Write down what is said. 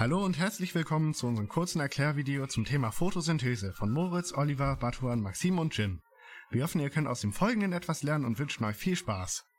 Hallo und herzlich willkommen zu unserem kurzen Erklärvideo zum Thema Photosynthese von Moritz, Oliver, Batuan, Maxim und Jim. Wir hoffen, ihr könnt aus dem Folgenden etwas lernen und wünschen euch viel Spaß.